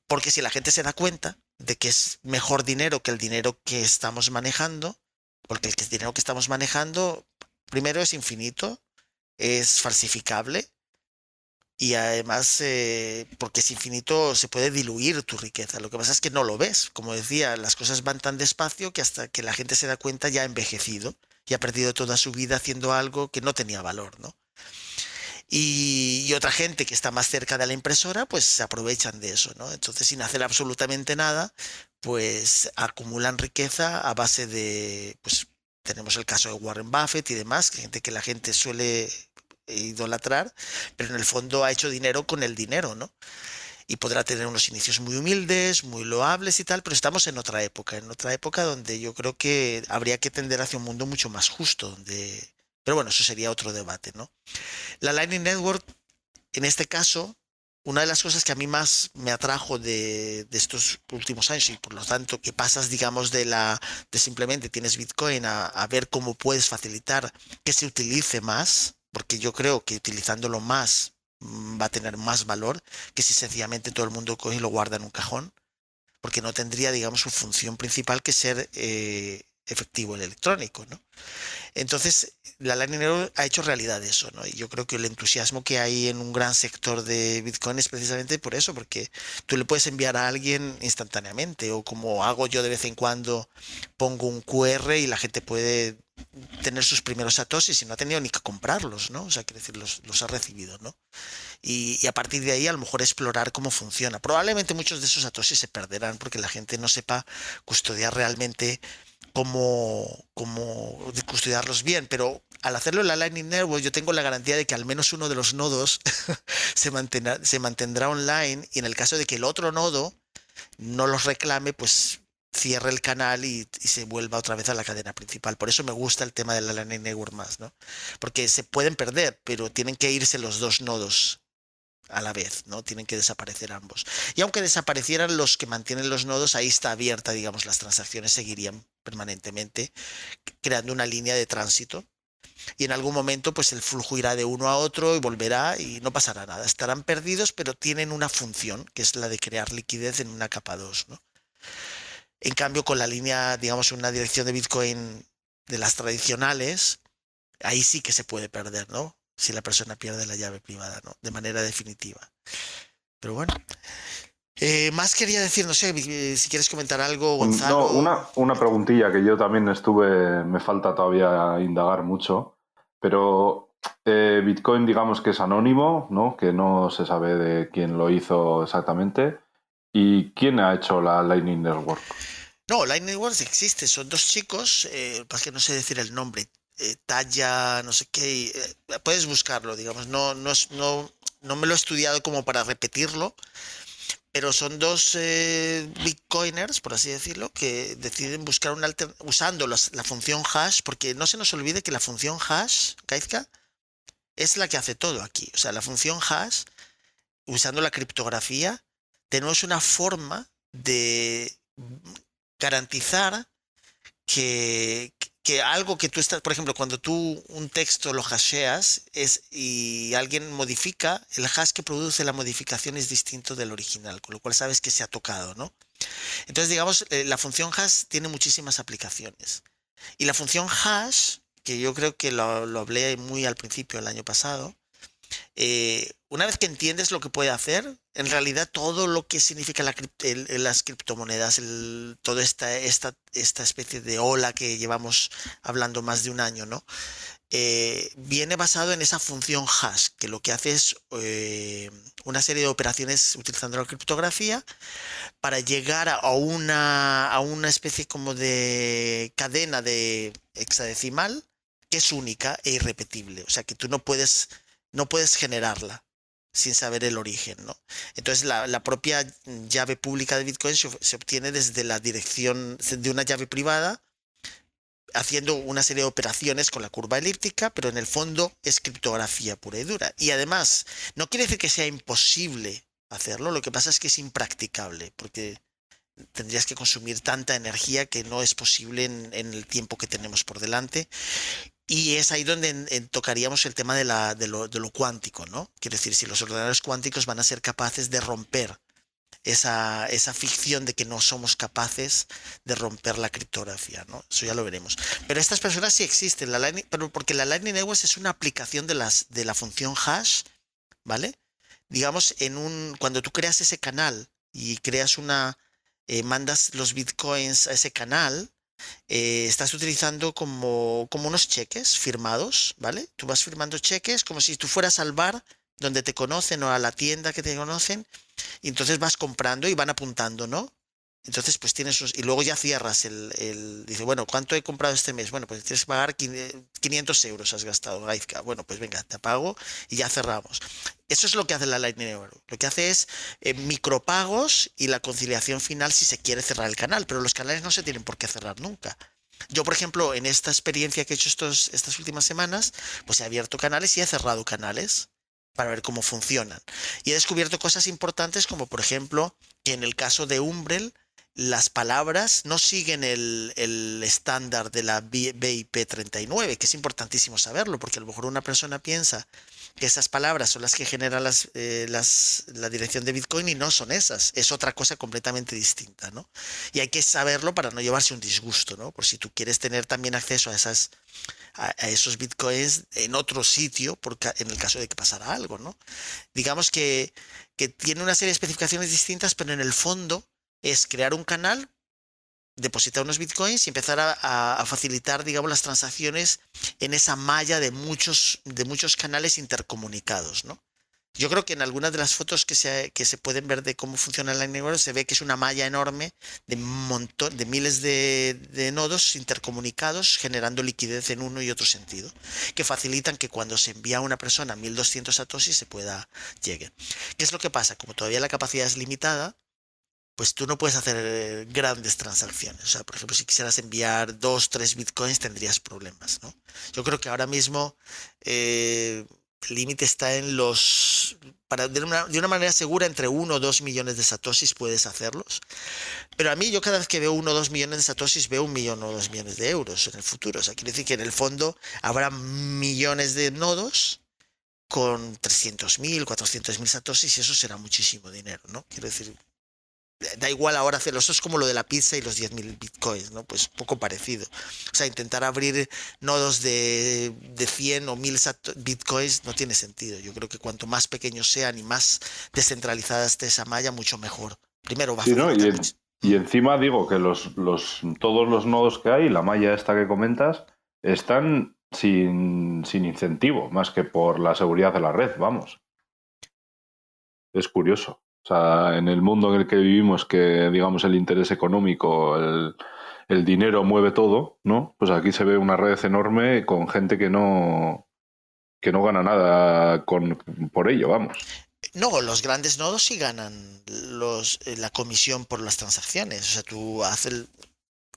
porque si la gente se da cuenta de que es mejor dinero que el dinero que estamos manejando, porque el dinero que estamos manejando, primero es infinito, es falsificable y además eh, porque es infinito se puede diluir tu riqueza. Lo que pasa es que no lo ves. Como decía, las cosas van tan despacio que hasta que la gente se da cuenta ya ha envejecido y ha perdido toda su vida haciendo algo que no tenía valor, ¿no? Y, otra gente que está más cerca de la impresora, pues se aprovechan de eso, ¿no? Entonces, sin hacer absolutamente nada, pues acumulan riqueza a base de, pues tenemos el caso de Warren Buffett y demás, gente que la gente suele idolatrar, pero en el fondo ha hecho dinero con el dinero, ¿no? Y podrá tener unos inicios muy humildes, muy loables y tal, pero estamos en otra época, en otra época donde yo creo que habría que tender hacia un mundo mucho más justo, donde pero bueno, eso sería otro debate, ¿no? La Lightning Network, en este caso, una de las cosas que a mí más me atrajo de, estos últimos años y por lo tanto que pasas, digamos, de la de simplemente tienes Bitcoin a, ver cómo puedes facilitar que se utilice más, porque yo creo que utilizándolo más mm, va a tener más valor que si sencillamente todo el mundo coge y lo guarda en un cajón, porque no tendría, digamos, su función principal que ser eh, efectivo el electrónico, ¿no? Entonces, la Lightning Network ha hecho realidad eso, ¿no? Y yo creo que el entusiasmo que hay en un gran sector de Bitcoin es precisamente por eso, porque tú le puedes enviar a alguien instantáneamente, o como hago yo de vez en cuando, pongo un QR y la gente puede tener sus primeros satoshis y no ha tenido ni que comprarlos, ¿no? O sea, quiere decir, los, los ha recibido, ¿no? Y, a partir de ahí a lo mejor explorar cómo funciona. Probablemente muchos de esos satoshis se perderán porque la gente no sepa custodiar realmente cómo, cómo custodiarlos bien, pero al hacerlo en la Lightning Network yo tengo la garantía de que al menos uno de los nodos se, mantendrá, online y en el caso de que el otro nodo no los reclame, pues cierre el canal y, y, se vuelva otra vez a la cadena principal. Por eso me gusta el tema de la Lightning Network más, ¿no? Porque se pueden perder, pero tienen que irse los dos nodos a la vez, ¿no? Tienen que desaparecer ambos. Y aunque desaparecieran los que mantienen los nodos, ahí está abierta, digamos, las transacciones seguirían permanentemente, creando una línea de tránsito. Y en algún momento, pues el flujo irá de uno a otro y volverá y no pasará nada. Estarán perdidos, pero tienen una función, que es la de crear liquidez en una capa 2, ¿no? En cambio, con la línea, digamos, una dirección de Bitcoin de las tradicionales, ahí sí que se puede perder, ¿no? Si la persona pierde la llave privada, ¿no? De manera definitiva. Pero bueno. Eh, más quería decir, no sé, eh, si quieres comentar algo, Gonzalo. No, una, una preguntilla que yo también estuve, me falta todavía indagar mucho, pero eh, Bitcoin digamos que es anónimo, ¿no? Que no se sabe de quién lo hizo exactamente. ¿Y quién ha hecho la Lightning Network? No, Lightning Network existe, son dos chicos, eh, para que no sé decir el nombre, eh, talla, no sé qué, eh, puedes buscarlo, digamos, no, no, no, no me lo he estudiado como para repetirlo, pero son dos eh, bitcoiners, por así decirlo, que deciden buscar un alter usando la función hash, porque no se nos olvide que la función hash, Kaizka, es la que hace todo aquí. O sea, la función hash, usando la criptografía, tenemos una forma de garantizar que, que algo que tú estás, por ejemplo, cuando tú un texto lo hasheas es, y alguien modifica, el hash que produce la modificación es distinto del original, con lo cual sabes que se ha tocado, ¿no? Entonces, digamos, eh, la función hash tiene muchísimas aplicaciones. Y la función hash, que yo creo que lo, lo hablé muy al principio el año pasado, eh, una vez que entiendes lo que puede hacer, en realidad todo lo que significa la, el, las criptomonedas, toda esta, esta, esta especie de ola que llevamos hablando más de un año, ¿no? Eh, viene basado en esa función hash, que lo que hace es eh, una serie de operaciones utilizando la criptografía para llegar a una, a una especie como de cadena de hexadecimal que es única e irrepetible. O sea que tú no puedes no puedes generarla sin saber el origen, ¿no? Entonces la, propia llave pública de Bitcoin se, se, obtiene desde la dirección de una llave privada, haciendo una serie de operaciones con la curva elíptica, pero en el fondo es criptografía pura y dura. Y además, no quiere decir que sea imposible hacerlo, lo que pasa es que es impracticable, porque tendrías que consumir tanta energía que no es posible en, en el tiempo que tenemos por delante. Y es ahí donde tocaríamos el tema de, la, de, lo, cuántico, ¿no? Quiere decir, si los ordenadores cuánticos van a ser capaces de romper esa, esa ficción de que no somos capaces de romper la criptografía, ¿no? Eso ya lo veremos. Pero estas personas sí existen, la pero porque la Lightning Network es una aplicación de, las, de la función hash, ¿vale? Digamos, en un, cuando tú creas ese canal y creas una, eh, mandas los bitcoins a ese canal, eh, estás utilizando como, como unos cheques firmados, ¿vale? Tú vas firmando cheques como si tú fueras al bar donde te conocen o a la tienda que te conocen y entonces vas comprando y van apuntando, ¿no? Entonces, pues tienes sus, y luego ya cierras el, el, dice, bueno, ¿cuánto he comprado este mes? Bueno, pues tienes que pagar 500 euros has gastado, Gaizka. Bueno, pues venga, te pago y ya cerramos. Eso es lo que hace la Lightning Network. Lo que hace es eh, micropagos y la conciliación final si se quiere cerrar el canal, pero los canales no se tienen por qué cerrar nunca. Yo, por ejemplo, en esta experiencia que he hecho estos, estas últimas semanas, pues he abierto canales y he cerrado canales para ver cómo funcionan. Y he descubierto cosas importantes como, por ejemplo, que en el caso de Umbrel, las palabras no siguen el, el estándar de la BIP 39, que es importantísimo saberlo, porque a lo mejor una persona piensa que esas palabras son las que generan las, eh, las, la dirección de Bitcoin y no son esas, es otra cosa completamente distinta, ¿no? Y hay que saberlo para no llevarse un disgusto, ¿no? Por si tú quieres tener también acceso a esas a, esos bitcoins en otro sitio, porque en el caso de que pasara algo, ¿no? Digamos que, que tiene una serie de especificaciones distintas, pero en el fondo es crear un canal depositar unos bitcoins y empezar a, facilitar, digamos, las transacciones en esa malla de muchos, de muchos canales intercomunicados, ¿no? Yo creo que en algunas de las fotos que se, que se pueden ver de cómo funciona el Lightning se ve que es una malla enorme de montón, de miles de, nodos intercomunicados generando liquidez en uno y otro sentido, que facilitan que cuando se envía a una persona 1200 satoshis se pueda llegue. ¿Qué es lo que pasa? Como todavía la capacidad es limitada, pues tú no puedes hacer grandes transacciones. O sea, por ejemplo, si quisieras enviar dos, tres bitcoins, tendrías problemas, ¿no? Yo creo que ahora mismo eh, el límite está en los... Para, de, una, de una manera segura, entre uno o dos millones de satoshis puedes hacerlos. Pero a mí, yo cada vez que veo uno o dos millones de satoshis, veo un millón o dos millones de euros en el futuro. O sea, quiere decir que en el fondo habrá millones de nodos con 300.000, 400.000 satoshis y eso será muchísimo dinero, ¿no? Quiero decir, da igual ahora hacerlo. Eso es como lo de la pizza y los 10.000 bitcoins, ¿no? Pues poco parecido. O sea, intentar abrir nodos de, de 100 o 1.000 bitcoins no tiene sentido. Yo creo que cuanto más pequeños sean y más descentralizada esté esa malla, mucho mejor. Primero va a ¿no? y, y, encima digo que los, los, todos los nodos que hay, la malla esta que comentas, están sin, sin incentivo, más que por la seguridad de la red, vamos. Es curioso. O sea, en el mundo en el que vivimos, que digamos el interés económico, el, dinero mueve todo, ¿no? Pues aquí se ve una red enorme con gente que no, que no gana nada con, por ello, vamos. No, los grandes nodos sí ganan los, eh, la comisión por las transacciones. O sea, tú haces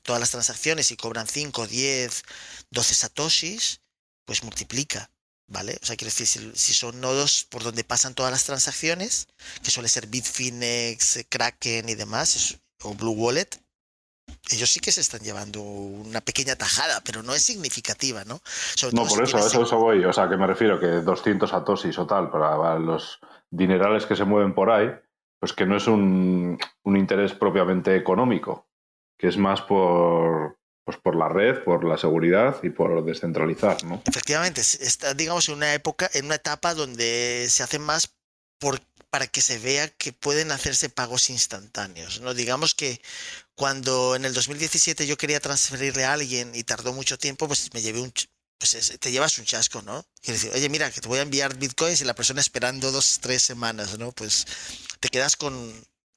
todas las transacciones y cobran 5, 10, 12 satoshis, pues multiplica. ¿Vale? O sea, quiero decir, si, son nodos por donde pasan todas las transacciones, que suele ser Bitfinex, Kraken y demás, o Blue Wallet, ellos sí que se están llevando una pequeña tajada, pero no es significativa, ¿no? no, por eso, eso, eso voy. O sea, que me refiero que 200 atosis o tal para los dinerales que se mueven por ahí, pues que no es un, un interés propiamente económico, que es más por, pues por la red, por la seguridad y por descentralizar, ¿no? Efectivamente, está, digamos, en una época, en una etapa donde se hace más por, para que se vea que pueden hacerse pagos instantáneos, ¿no? Digamos que cuando en el 2017 yo quería transferirle a alguien y tardó mucho tiempo, pues me llevé un, pues te llevas un chasco, ¿no? Quiere decir, oye, mira, que te voy a enviar bitcoins y la persona esperando dos, tres semanas, ¿no? Pues te quedas con,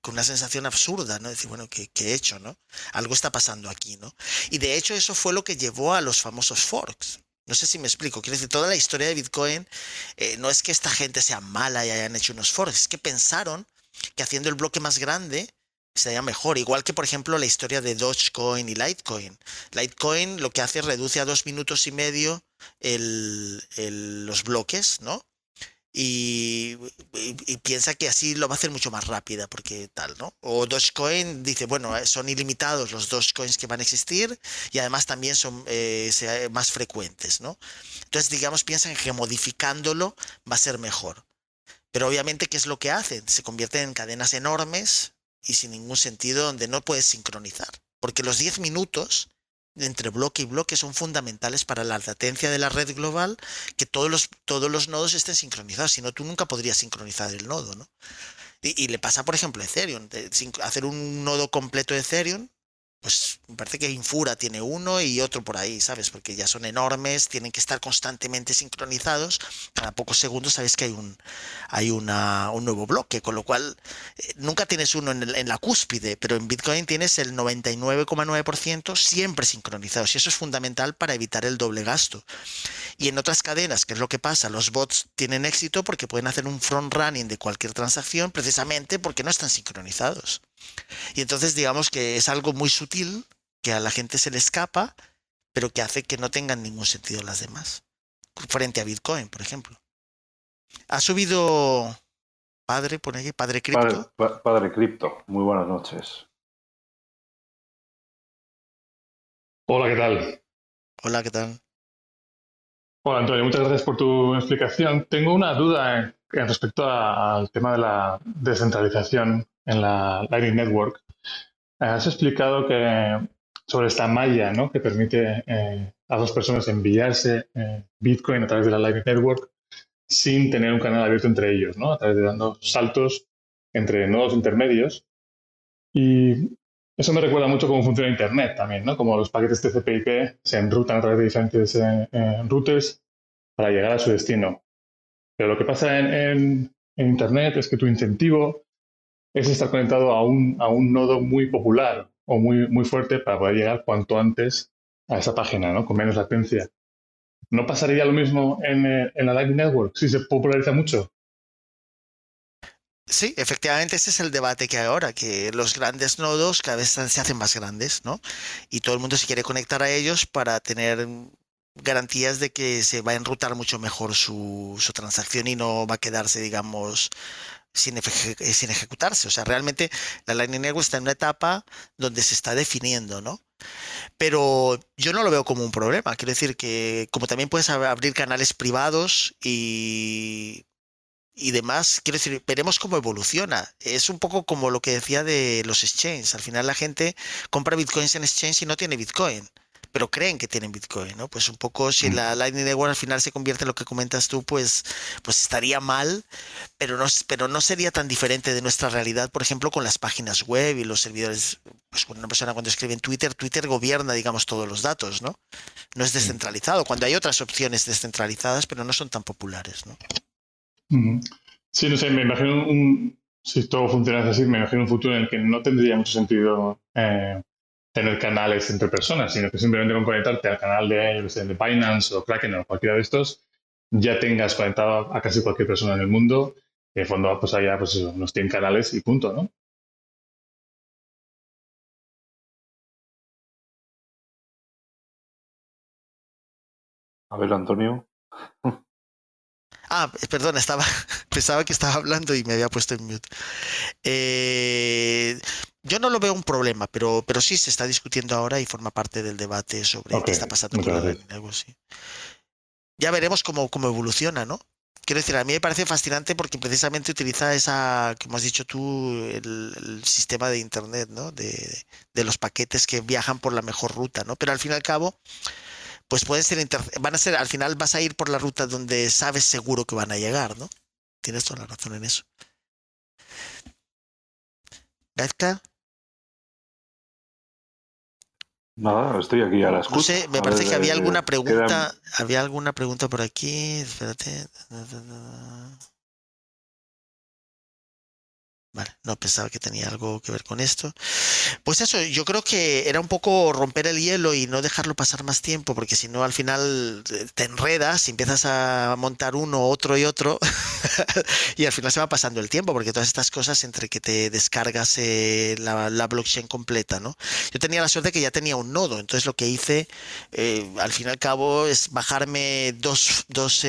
una sensación absurda, ¿no? Decir, bueno, ¿qué, he hecho, no? Algo está pasando aquí, ¿no? Y de hecho eso fue lo que llevó a los famosos forks. No sé si me explico. Quiero decir, toda la historia de Bitcoin eh, no es que esta gente sea mala y hayan hecho unos forks, es que pensaron que haciendo el bloque más grande sería mejor. Igual que, por ejemplo, la historia de Dogecoin y Litecoin. Litecoin lo que hace es reduce a dos minutos y medio los bloques, ¿no? Y, piensa que así lo va a hacer mucho más rápida, porque tal, ¿no? O Dogecoin dice, bueno, eh, son ilimitados los Dogecoins que van a existir y además también son eh, más frecuentes, ¿no? Entonces, digamos, piensan que modificándolo va a ser mejor. Pero obviamente, ¿qué es lo que hacen? Se convierten en cadenas enormes y sin ningún sentido donde no puedes sincronizar. Porque los 10 minutos entre bloque y bloque son fundamentales para la latencia de la red global, que todos los, todos los nodos estén sincronizados, si no tú nunca podrías sincronizar el nodo, ¿no? Y, le pasa, por ejemplo, a Ethereum, hacer un nodo completo de Ethereum pues me parece que Infura tiene uno y otro por ahí, ¿sabes? Porque ya son enormes, tienen que estar constantemente sincronizados. Cada pocos segundos sabes que hay un, hay una, un nuevo bloque, con lo cual eh, nunca tienes uno en, en, la cúspide, pero en Bitcoin tienes el 99,9% siempre sincronizados y eso es fundamental para evitar el doble gasto. Y en otras cadenas, ¿qué es lo que pasa? Los bots tienen éxito porque pueden hacer un front running de cualquier transacción precisamente porque no están sincronizados. Y entonces digamos que es algo muy sutil que a la gente se le escapa, pero que hace que no tengan ningún sentido las demás. Frente a Bitcoin, por ejemplo. Ha subido Padre, pone aquí, Padre Cripto. Padre, Cripto, muy buenas noches. Hola, ¿qué tal? Hola, ¿qué tal? Hola Antonio, muchas gracias por tu explicación. Tengo una duda respecto al tema de la descentralización en la Lightning Network. Has explicado que sobre esta malla ¿no? que permite eh, a dos personas enviarse eh, Bitcoin a través de la Lightning Network sin tener un canal abierto entre ellos, ¿no? a través de dando saltos entre nodos intermedios. Y eso me recuerda mucho cómo funciona Internet también, ¿no? Como los paquetes TCP/IP se enrutan a través de diferentes eh, eh, routers para llegar a su destino. Pero lo que pasa en, Internet es que tu incentivo es estar conectado a un, a un nodo muy popular o muy, muy fuerte para poder llegar cuanto antes a esa página, ¿no? Con menos latencia. ¿No pasaría lo mismo en, eh, la Lightning Network si se populariza mucho? Sí, efectivamente ese es el debate que hay ahora, que los grandes nodos cada vez se hacen más grandes, ¿no? Y todo el mundo se quiere conectar a ellos para tener garantías de que se va a enrutar mucho mejor su, transacción y no va a quedarse, digamos, sin, sin, ejecutarse. O sea, realmente la Lightning Network está en una etapa donde se está definiendo, ¿no? Pero yo no lo veo como un problema. Quiero decir que como también puedes abrir canales privados y y demás, quiero decir, veremos cómo evoluciona. Es un poco como lo que decía de los exchanges. Al final la gente compra bitcoins en exchange y no tiene bitcoin, pero creen que tienen bitcoin, ¿no? Pues un poco si mm. la Lightning Network al final se convierte en lo que comentas tú, pues, pues estaría mal, pero no, pero no sería tan diferente de nuestra realidad, por ejemplo, con las páginas web y los servidores. Pues una persona cuando escribe en Twitter, Twitter gobierna, digamos, todos los datos, ¿no? No es descentralizado, cuando hay otras opciones descentralizadas, pero no son tan populares, ¿no? Sí, no sé, me imagino un, si todo funciona así, me imagino un futuro en el que no tendría mucho sentido eh, tener canales entre personas, sino que simplemente con conectarte al canal de, de Binance o Kraken o cualquiera de estos, ya tengas conectado a casi cualquier persona en el mundo. Y de fondo, pues allá, pues eso, nos tienen canales y punto, ¿no? A ver, Antonio. Ah, perdón, estaba, pensaba que estaba hablando y me había puesto en mute. Eh, yo no lo veo un problema, pero, pero sí se está discutiendo ahora y forma parte del debate sobre qué está pasando con la algo así. Ya veremos cómo, cómo evoluciona, ¿no? Quiero decir, a mí me parece fascinante porque precisamente utiliza esa, como has dicho tú, el, sistema de Internet, ¿no? De, de, los paquetes que viajan por la mejor ruta, ¿no? Pero al fin y al cabo, pues pueden ser, van a ser, al final vas a ir por la ruta donde sabes seguro que van a llegar, ¿no? Tienes toda la razón en eso. ¿Gaizka? Nada, estoy aquí a la escucha. No sé, me parece que había eh, alguna pregunta, había alguna pregunta por aquí, espérate. No pensaba que tenía algo que ver con esto. Pues eso, yo creo que era un poco romper el hielo y no dejarlo pasar más tiempo, porque si no al final eh, te enredas y empiezas a montar uno, otro y otro, y al final se va pasando el tiempo, porque todas estas cosas entre que te descargas eh, la, blockchain completa, ¿no? Yo tenía la suerte que ya tenía un nodo, entonces lo que hice eh, al fin y al cabo es bajarme dos, dos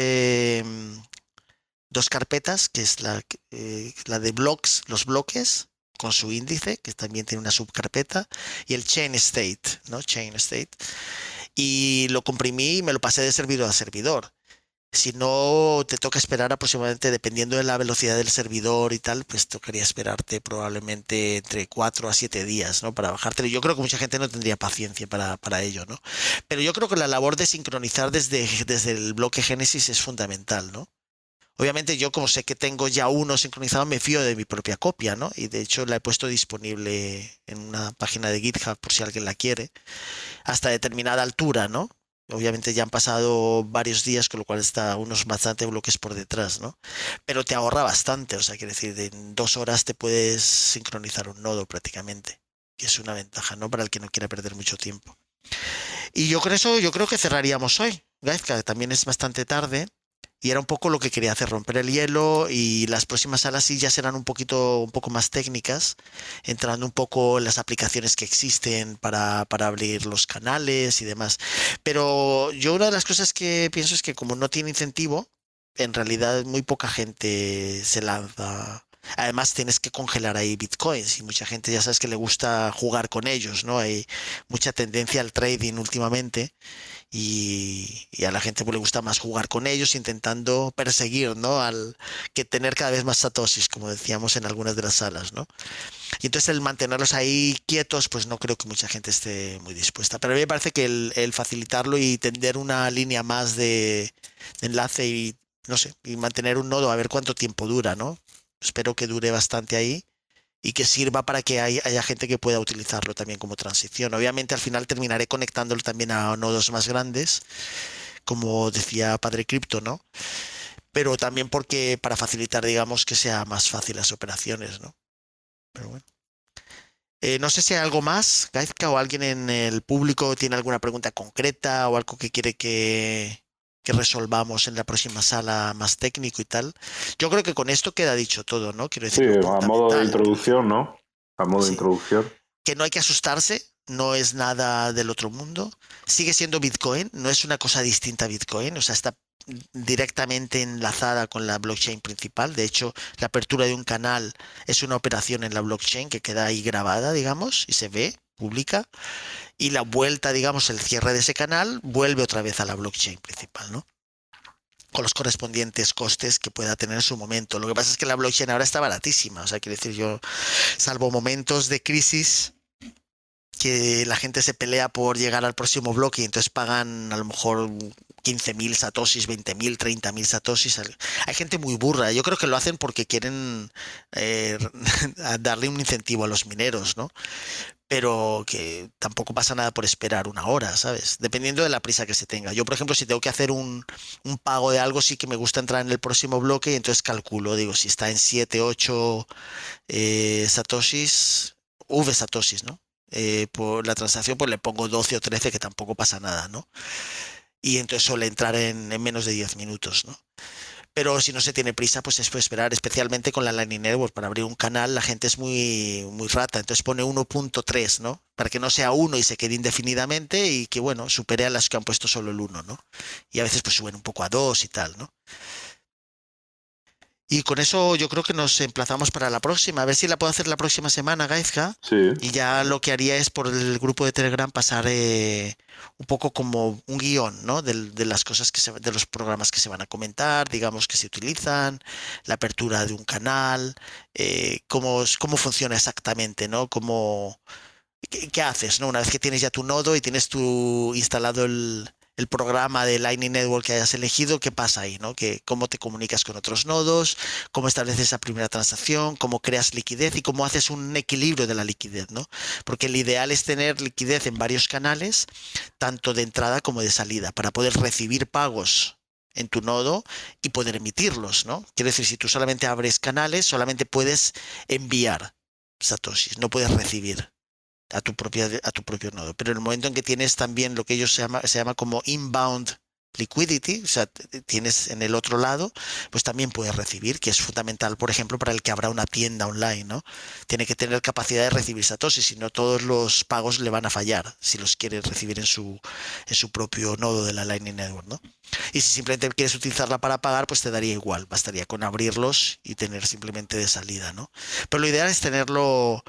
dos carpetas, que es la, eh, la de blocks, los bloques, con su índice, que también tiene una subcarpeta, y el chain state, ¿no? Chain state. Y lo comprimí y me lo pasé de servidor a servidor. Si no, te toca esperar aproximadamente, dependiendo de la velocidad del servidor y tal, pues tocaría esperarte probablemente entre 4 a 7 días, ¿no? Para bajártelo. Yo creo que mucha gente no tendría paciencia para, para ello, ¿no? Pero yo creo que la labor de sincronizar desde, desde el bloque Génesis es fundamental, ¿no? Obviamente yo como sé que tengo ya uno sincronizado, me fío de mi propia copia, ¿no? Y de hecho la he puesto disponible en una página de GitHub por si alguien la quiere, hasta determinada altura, ¿no? Obviamente ya han pasado varios días, con lo cual está unos bastante bloques por detrás, ¿no? Pero te ahorra bastante, o sea, quiere decir, en dos horas te puedes sincronizar un nodo prácticamente, que es una ventaja, ¿no? Para el que no quiera perder mucho tiempo. Y yo con eso, yo creo que cerraríamos hoy. Gaizka, también es bastante tarde. Y era un poco lo que quería hacer, romper el hielo y las próximas salas sí ya serán un poquito, un poco más técnicas, entrando un poco en las aplicaciones que existen para, para abrir los canales y demás. Pero yo una de las cosas que pienso es que como no tiene incentivo, en realidad muy poca gente se lanza Además tienes que congelar ahí bitcoins y mucha gente ya sabes que le gusta jugar con ellos, ¿no? Hay mucha tendencia al trading últimamente y, a la gente pues, le gusta más jugar con ellos intentando perseguir, ¿no? Al que tener cada vez más satosis, como decíamos en algunas de las salas, ¿no? Y entonces el mantenerlos ahí quietos, pues no creo que mucha gente esté muy dispuesta. Pero a mí me parece que el, facilitarlo y tender una línea más de, enlace y, no sé, y mantener un nodo a ver cuánto tiempo dura, ¿no? Espero que dure bastante ahí y que sirva para que haya, gente que pueda utilizarlo también como transición. Obviamente al final terminaré conectándolo también a nodos más grandes, como decía Padre Crypto, ¿no? Pero también porque para facilitar, digamos, que sea más fácil las operaciones, ¿no? Pero bueno. Eh, no sé si hay algo más, Gaizka, o alguien en el público tiene alguna pregunta concreta o algo que quiere que, que resolvamos en la próxima sala más técnico y tal. Yo creo que con esto queda dicho todo, ¿no? Quiero decir, sí, a modo de introducción, ¿no? A modo de introducción. Que no hay que asustarse, no es nada del otro mundo. Sigue siendo Bitcoin, no es una cosa distinta a Bitcoin, o sea, está directamente enlazada con la blockchain principal. De hecho, la apertura de un canal es una operación en la blockchain que queda ahí grabada, digamos, y se ve, pública y la vuelta, digamos, el cierre de ese canal vuelve otra vez a la blockchain principal, ¿no? Con los correspondientes costes que pueda tener en su momento. Lo que pasa es que la blockchain ahora está baratísima, o sea, quiere decir yo, salvo momentos de crisis que la gente se pelea por llegar al próximo bloque y entonces pagan a lo mejor 15.000 satoshis, 20.000, 30.000 satoshis. Hay gente muy burra. Yo creo que lo hacen porque quieren eh, darle un incentivo a los mineros, ¿no? Pero que tampoco pasa nada por esperar una hora, ¿sabes? Dependiendo de la prisa que se tenga. Yo, por ejemplo, si tengo que hacer un, pago de algo, sí que me gusta entrar en el próximo bloque y entonces calculo, digo, si está en 7, 8 eh, satoshis, V satoshis, ¿no? Eh, por la transacción, pues le pongo 12 o 13, que tampoco pasa nada, ¿no? Y entonces suele entrar en, en menos de 10 minutos, ¿no? Pero si no se tiene prisa, pues es esperar, especialmente con la Lightning Network. Para abrir un canal, la gente es muy, muy rata, entonces pone 1.3, ¿no? Para que no sea 1 y se quede indefinidamente y que, bueno, supere a las que han puesto solo el 1, ¿no? Y a veces pues suben un poco a 2 y tal, ¿no? Y con eso yo creo que nos emplazamos para la próxima. A ver si la puedo hacer la próxima semana, Gaizka. Sí. Y ya lo que haría es por el grupo de Telegram pasar eh, un poco como un guion, ¿no? De, las cosas que se, de los programas que se van a comentar, digamos que se utilizan, la apertura de un canal, eh, cómo, cómo funciona exactamente, ¿no? Cómo, qué, qué, haces, ¿no? Una vez que tienes ya tu nodo y tienes tu instalado el, el programa de Lightning Network que hayas elegido, qué pasa ahí, ¿no? Que, cómo te comunicas con otros nodos, cómo estableces esa primera transacción, cómo creas liquidez y cómo haces un equilibrio de la liquidez, ¿no? Porque el ideal es tener liquidez en varios canales, tanto de entrada como de salida, para poder recibir pagos en tu nodo y poder emitirlos, ¿no? Quiere decir, si tú solamente abres canales, solamente puedes enviar satoshis, no puedes recibir a tu, propia, a tu propio nodo. Pero en el momento en que tienes también lo que ellos se llama, se llama como inbound liquidity, o sea, tienes en el otro lado, pues también puedes recibir, que es fundamental, por ejemplo, para el que abra una tienda online, ¿no? Tiene que tener capacidad de recibir satoshi, si no todos los pagos le van a fallar si los quiere recibir en su, en su propio nodo de la Lightning Network, ¿no? Y si simplemente quieres utilizarla para pagar, pues te daría igual, bastaría con abrirlos y tener simplemente de salida, ¿no? Pero lo ideal es tenerlo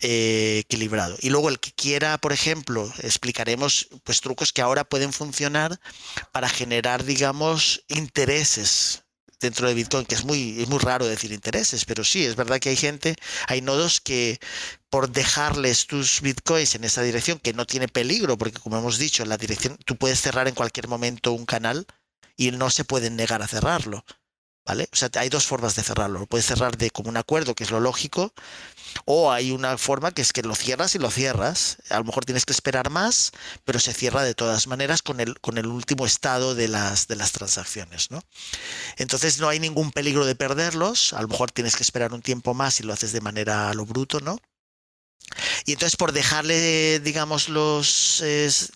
eh, equilibrado. Y luego el que quiera, por ejemplo, explicaremos pues trucos que ahora pueden funcionar para generar, digamos, intereses dentro de Bitcoin, que es muy, es muy raro decir intereses, pero sí, es verdad que hay gente, hay nodos que por dejarles tus bitcoins en esa dirección, que no tiene peligro, porque como hemos dicho, en la dirección, tú puedes cerrar en cualquier momento un canal y no se pueden negar a cerrarlo. ¿Vale? O sea, hay dos formas de cerrarlo. Lo puedes cerrar de como un acuerdo, que es lo lógico, o hay una forma que es que lo cierras y lo cierras. A lo mejor tienes que esperar más, pero se cierra de todas maneras con el, con el último estado de las, de las transacciones. ¿no? Entonces no hay ningún peligro de perderlos. A lo mejor tienes que esperar un tiempo más y lo haces de manera a lo bruto, ¿no? Y entonces por dejarle, digamos, los,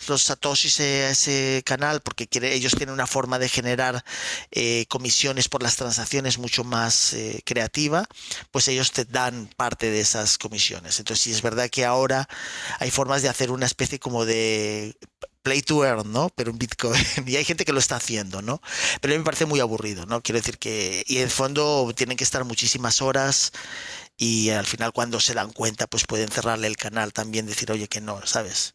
los satoshis a ese canal, porque ellos tienen una forma de generar eh, comisiones por las transacciones mucho más eh, creativa, pues ellos te dan parte de esas comisiones. Entonces sí es verdad que ahora hay formas de hacer una especie como de play to earn, ¿no? Pero en Bitcoin. Y hay gente que lo está haciendo, ¿no? Pero a mí me parece muy aburrido, ¿no? Quiero decir que, y en fondo tienen que estar muchísimas horas y al final cuando se dan cuenta, pues pueden cerrarle el canal también, decir, oye, que no, ¿sabes?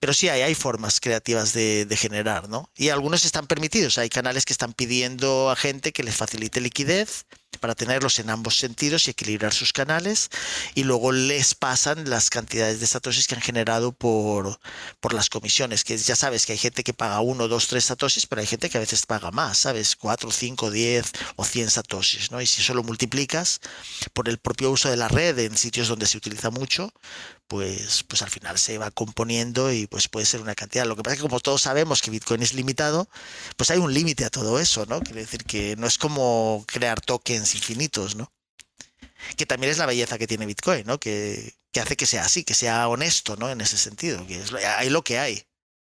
Pero sí hay, hay formas creativas de, de, generar, ¿no? Y algunos están permitidos. Hay canales que están pidiendo a gente que les facilite liquidez para tenerlos en ambos sentidos y equilibrar sus canales. Y luego les pasan las cantidades de satoshis que han generado por, por las comisiones. Que ya sabes que hay gente que paga uno, dos, tres satoshis, pero hay gente que a veces paga más, ¿sabes? Cuatro, cinco, diez o cien satoshis, ¿no? Y si eso lo multiplicas por el propio uso de la red en sitios donde se utiliza mucho, pues, pues al final se va componiendo y pues puede ser una cantidad. Lo que pasa es que como todos sabemos que Bitcoin es limitado, pues hay un límite a todo eso, ¿no? Quiere decir que no es como crear tokens infinitos, ¿no? Que también es la belleza que tiene Bitcoin, ¿no? Que, que hace que sea así, que sea honesto, ¿no? En ese sentido, que es, hay lo que hay.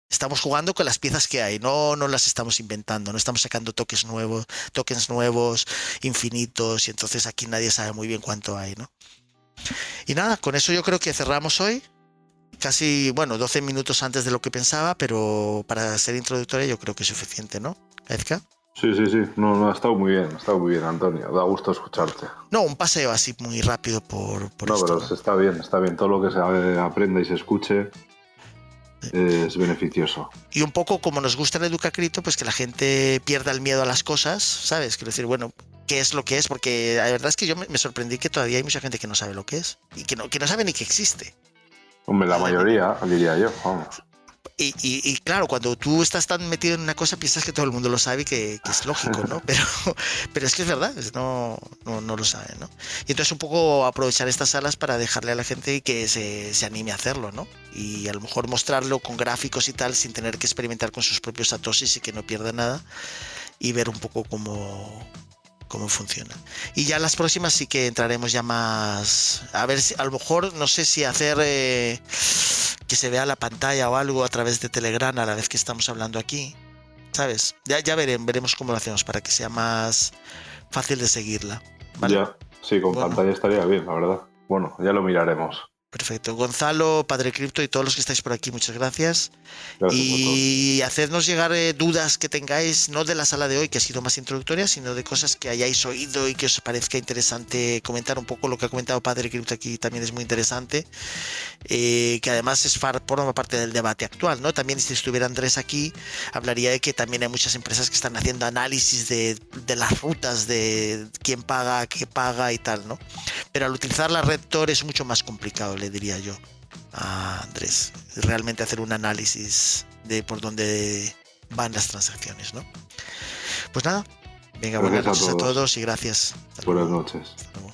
Estamos jugando con las piezas que hay, no, no las estamos inventando, no estamos sacando tokens nuevos, tokens nuevos, infinitos, y entonces aquí nadie sabe muy bien cuánto hay, ¿no? Y nada, con eso yo creo que cerramos hoy. Casi, bueno, 12 minutos antes de lo que pensaba, pero para ser introductoria yo creo que es suficiente, ¿no? Sí, sí, sí. No, no, ha estado muy bien, ha estado muy bien, Antonio. Da gusto escucharte. No, un paseo así muy rápido por, por no, esto, pero está bien, está bien. Todo lo que se aprenda y se escuche es beneficioso. Y un poco como nos gusta el Educacrito, pues que la gente pierda el miedo a las cosas, ¿sabes? Quiero decir, bueno, ¿qué es lo que es? Porque la verdad es que yo me sorprendí que todavía hay mucha gente que no sabe lo que es y que no, que no sabe ni que existe. Hombre, la mayoría, diría yo, vamos. Y, y, y, claro, cuando tú estás tan metido en una cosa, piensas que todo el mundo lo sabe y que, que es lógico, ¿no? Pero, pero es que es verdad, no, no, no, lo saben, ¿no? Y entonces un poco aprovechar estas salas para dejarle a la gente que se, se, anime a hacerlo, ¿no? Y a lo mejor mostrarlo con gráficos y tal, sin tener que experimentar con sus propios satoshis y que no pierda nada. Y ver un poco cómo, cómo funciona. Y ya las próximas sí que entraremos ya más. A ver si, a lo mejor, no sé si hacer eh, que se vea la pantalla o algo a través de Telegram a la vez que estamos hablando aquí. ¿Sabes? Ya, ya veremos, veremos cómo lo hacemos para que sea más fácil de seguirla. ¿vale? Ya, sí, con bueno. pantalla estaría bien, la verdad. Bueno, ya lo miraremos. Perfecto. Gonzalo, Padre Cripto y todos los que estáis por aquí, muchas gracias. gracias y hacednos llegar eh, dudas que tengáis, no de la sala de hoy, que ha sido más introductoria, sino de cosas que hayáis oído y que os parezca interesante comentar un poco lo que ha comentado Padre Cripto aquí también es muy interesante, eh, que además es forma parte del debate actual, ¿no? También si estuviera Andrés aquí, hablaría de que también hay muchas empresas que están haciendo análisis de, de las rutas, de quién paga, qué paga y tal, ¿no? Pero al utilizar la red Tor es mucho más complicado le diría yo a Andrés. Realmente hacer un análisis de por dónde van las transacciones, ¿no? Pues nada, venga, Gracias buenas noches a a todos. todos, y gracias. Hasta Buenas luego. noches. Hasta luego.